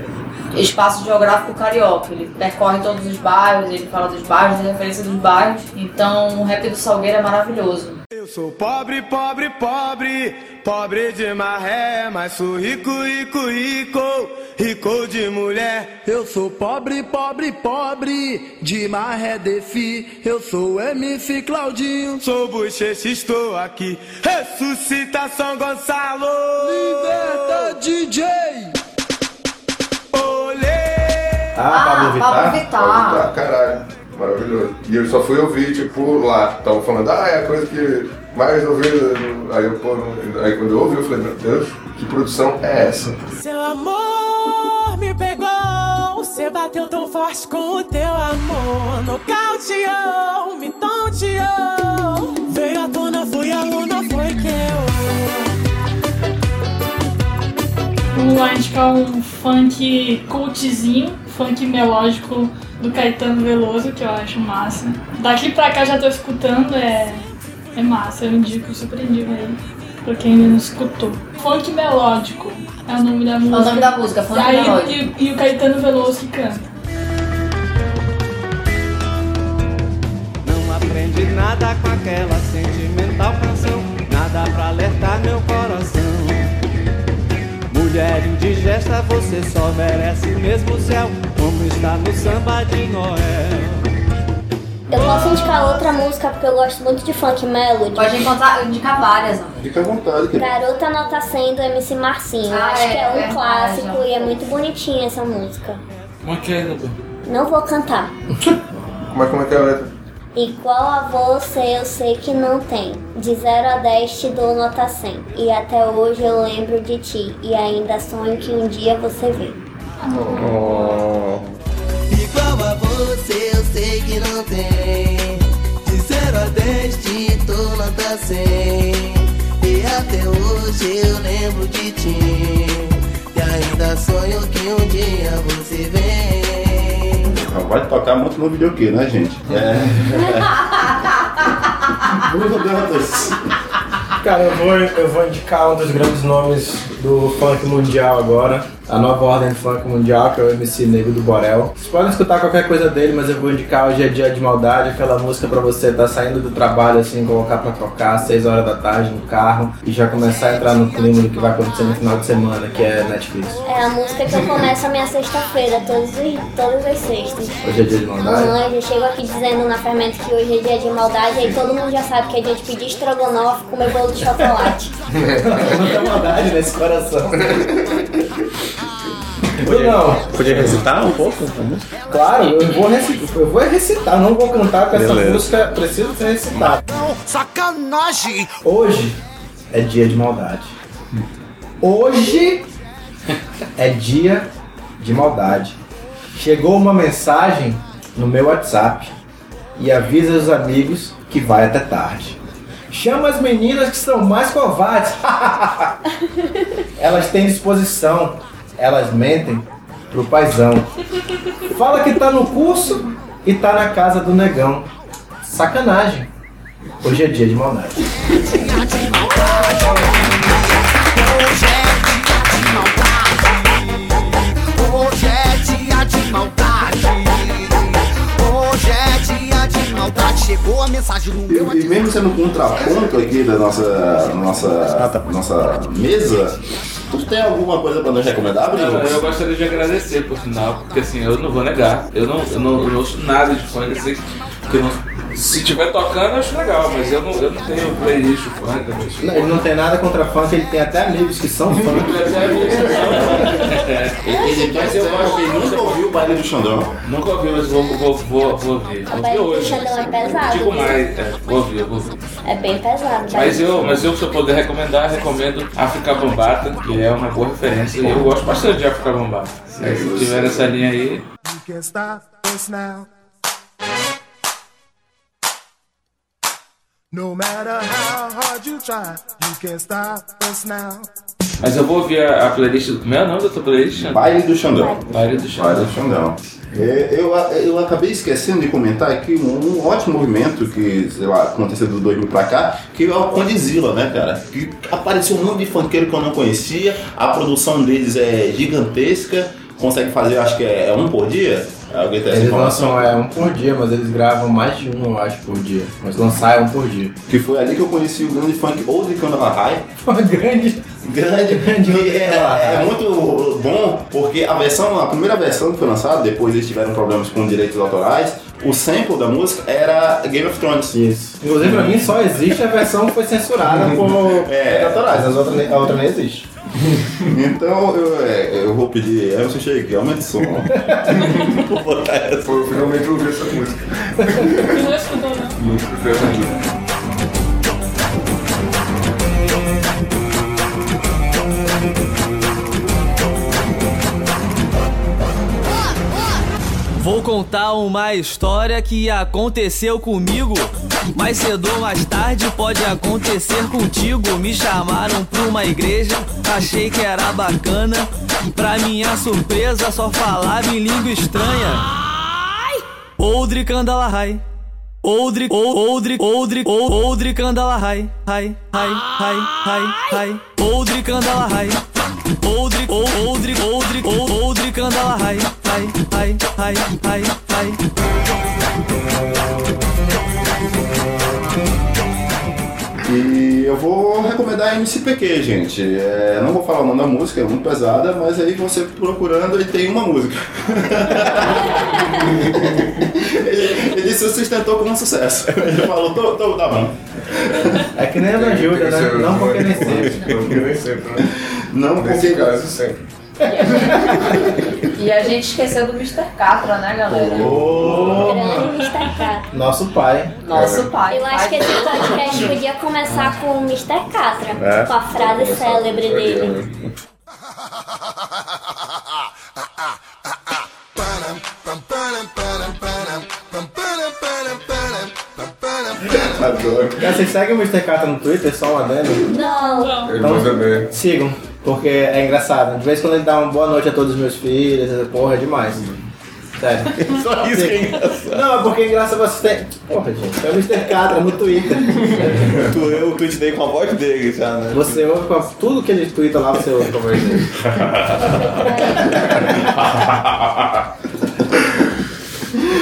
espaço geográfico carioca. Ele percorre todos os bairros, ele fala dos bairros, da referência dos bairros. Então, o rap do Salgueiro é maravilhoso. Eu sou pobre, pobre, pobre, pobre de maré, mas sou rico, rico, rico, rico de mulher. Eu sou pobre, pobre, pobre, de maré defi. Eu sou MC Claudinho, sou bochecha, estou aqui. Ressuscita São Gonçalo, liberta DJ. Olê. Ah, Pablo Pablo Vittar? Vittar. Caralho, maravilhoso. E eu só fui ouvir, tipo, lá. Estavam falando, ah, é a coisa que mais ouvi. Aí eu, pô, aí quando eu ouvi, eu falei, meu Deus, que produção é essa? Seu amor me pegou, você bateu tão forte com o teu amor. Nocauteou, me tonteou. Veio à tona, fui a luna, foi que eu. Vou indicar um funk cultzinho, funk melódico do Caetano Veloso, que eu acho massa. Daqui pra cá já tô escutando, é, é massa, eu indico, super indico aí, pra quem ainda não escutou. Funk melódico é o nome da É música. o nome da música, funk Aí, melódico. e, e o Caetano Veloso que canta. Não aprende nada com aquela sentimental canção. Nada pra alertar meu coração. Mulher indigesta você só merece mesmo o céu, como está no samba de Noel. Eu posso indicar outra música porque eu gosto muito de funk melody. Pode encontrar, indicar várias, ó. Fica à vontade, querido. Garota Nota 100 do MC Marcinho. Eu Ah, acho é, que é um verdade, clássico e é muito bonitinha essa música. Como é que é, Dudu? Não vou cantar. Como é, como é que é a letra? Igual a você, eu sei que não tem. De 0 a 10 te dou nota 100. E até hoje eu lembro de ti. E ainda sonho que um dia você vê. Oh. Igual a você, eu sei que não tem. De 0 a 10 te dou nota 100. E até hoje eu lembro de ti. E ainda sonho que um dia você vem. Vai tocar muito no videokê, né, gente? É. Bruno Dantas. Cara, eu vou, eu vou indicar um dos grandes nomes do funk mundial agora. A nova ordem do funk mundial, que é o MC Negro do Borel. Vocês podem escutar qualquer coisa dele, mas eu vou indicar Hoje é Dia de Maldade, aquela música pra você estar saindo do trabalho, assim, colocar pra tocar às 6 horas da tarde no carro e já começar a entrar no clima do que vai acontecer no final de semana, que é Netflix. É a música que eu começo a minha sexta-feira, todos os- todas as sextas. Hoje é Dia de Maldade. Aham, eu já chego aqui dizendo na fermento que hoje é dia de maldade, aí todo mundo já sabe que é dia de pedir estrogonofe e comer bolo de chocolate. Muita maldade nesse coração. Não, Podia recitar um pouco? claro, eu vou recitar, eu vou recitar, não vou cantar porque essa música precisa ser recitada. Sacanagem! Hoje é dia de maldade. Hoje é dia de maldade. Chegou uma mensagem no meu WhatsApp e avisa os amigos que vai até tarde. Chama as meninas que são mais covardes. elas têm disposição, elas mentem pro paizão. Fala que tá no curso e tá na casa do negão. Sacanagem. Hoje é dia de maldade. maldade. Chegou a mensagem no meu E, e mesmo sendo um contraponto aqui da nossa, nossa, nossa mesa, tu tem alguma coisa pra nos recomendar, Bruno? eu gostaria de agradecer por sinal, porque assim, eu não vou negar, eu não, eu não, eu não ouço nada de funk, assim, que eu não- se tiver tocando eu acho legal, mas eu não, eu não tenho playlist de funk, eu não ele não tem nada contra funk, ele tem até amigos que são funk. É, Ele mas eu gosto ele nunca ouviu o baile do Xandrão. Nunca ouvi, mas vou, vou, vou, vou ouvir. Vou O ouvir baile do hoje. Xandão é pesado, Digo viu? mais, é, vou ouvir, vou ouvir. É bem pesado. Mas eu, mas eu, se eu puder recomendar, recomendo África Bambata, que é uma boa referência. E eu gosto bastante de África Bambata. Se, se tiver nessa linha aí, You can't stop us now. No matter how hard you try, you can't stop us now. Mas eu vou ouvir a, a playlist do. Como é o nome da tua playlist? Baile do Xandão. Baile do Chão. Baile do Xandão. É, eu, eu acabei esquecendo de comentar aqui um, um ótimo movimento que, sei lá, aconteceu do 2000 pra cá, que é o Condizila, né, cara? Que apareceu um monte de funkeiro que eu não conhecia, a produção deles é gigantesca, consegue fazer, acho que é, é um por dia? Alguém tem essa Eles informação? lançam é, um por dia, mas eles gravam mais de um, eu acho, por dia. Mas lançar é um por dia. Que foi ali que eu conheci o grande funk Old Candela High. grande. Grande, Grande que é, é muito bom, porque a versão, a primeira versão que foi lançada, depois eles tiveram problemas com direitos autorais, o sample da música era Game of Thrones. Isso. Inclusive, pra mim, só existe a versão que foi censurada por É. direitos autorais. As outras, a outra nem existe. Então eu, é, eu vou pedir, Emerson Sheik, aumenta o som. Vou botar essa. Eu finalmente ouvi essa música. Não escutou, não. Muito diferente. Contar uma história que aconteceu comigo. Mais cedo ou mais tarde pode acontecer contigo. Me chamaram pra uma igreja, achei que era bacana. Pra minha surpresa, só falava em língua estranha. Oldri Kandalahai. Oldri, Oldri, Oldri, Oldri Kandalahai. Hai, hai, hai, hai, hai. Oldri Kandalahai. Oldri, Oldri, Oldri, Oldri Kandalahai. Hai, hai, hai, hai, hai. E eu vou recomendar da MCPQ, gente. É, não vou falar o nome da música, é muito pesada, mas aí você procurando, ele tem uma música. ele, ele se sustentou como um sucesso. Ele falou, tô, tô, tá bom. É que nem a da Júlia, né? Não porque nem sempre. Não, porque nem sempre, E a gente esqueceu do Mr. Catra, né, galera? Ô, Grande Mr. Catra. nosso pai. Nosso pai. Eu acho que esse podcast podia começar com o Mr. Catra, É. com a frase célebre dele. Adoro. Vocês seguem o Mr. Catra no Twitter, só um adendo? Não, Ele manda bem. Sigam, porque é engraçado. De vez em quando ele dá uma boa noite a todos os meus filhos, porra é demais. Sério. Só isso que é engraçado. Não, é porque é engraçado você ter. Porra, gente, é o Mr. Catra no Twitter. Tu, eu tweetei com a voz dele já, né? Você ouve com tudo que ele twitta lá, você ouve com a voz dele.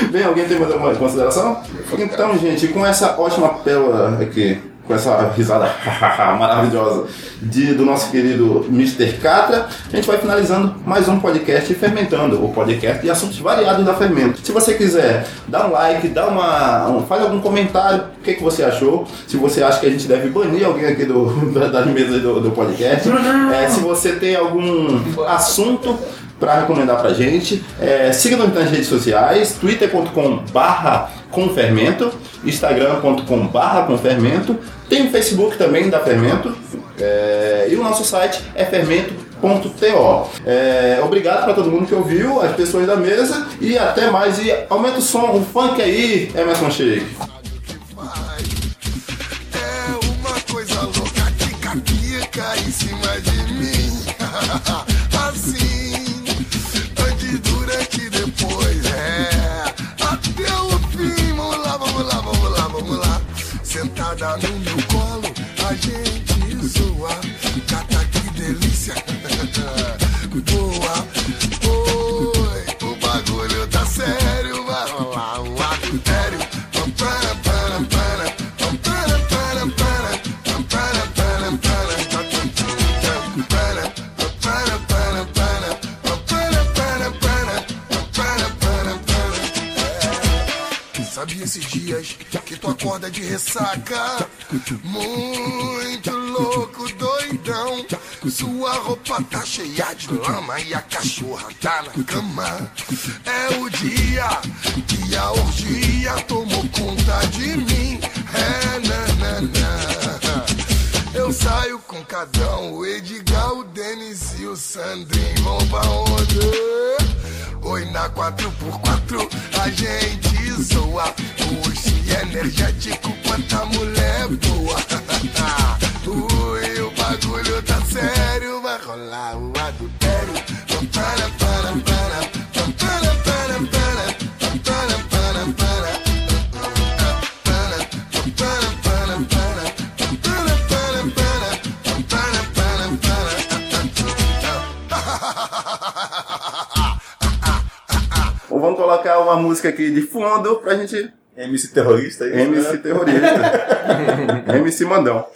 Bem, alguém tem mais alguma consideração? Então, gente, com essa ótima pérola aqui, com essa risada maravilhosa de, do nosso querido Mr. Catra, a gente vai finalizando mais um podcast Fermentando, o podcast de assuntos variados da Fermento. Se você quiser, dá um like, dá uma, um- faz algum comentário, o que, que você achou, se você acha que a gente deve banir alguém aqui do, da- das mesas do, do podcast, É, se você tem algum assunto para recomendar pra gente. É, Siga-nos nas redes sociais, twitter.com barra confermento, instagram.com barra confermento, tem o Facebook também da Fermento, é, e o nosso site é fermento.to. É, obrigado para todo mundo que ouviu, as pessoas da mesa, e até mais. E aumenta o som, o funk aí, Emerson Shake. É em cima de mim. assim, out. De ressaca? Muito fundo pra gente. MC terrorista aí. MC terrorista. MC Mandão.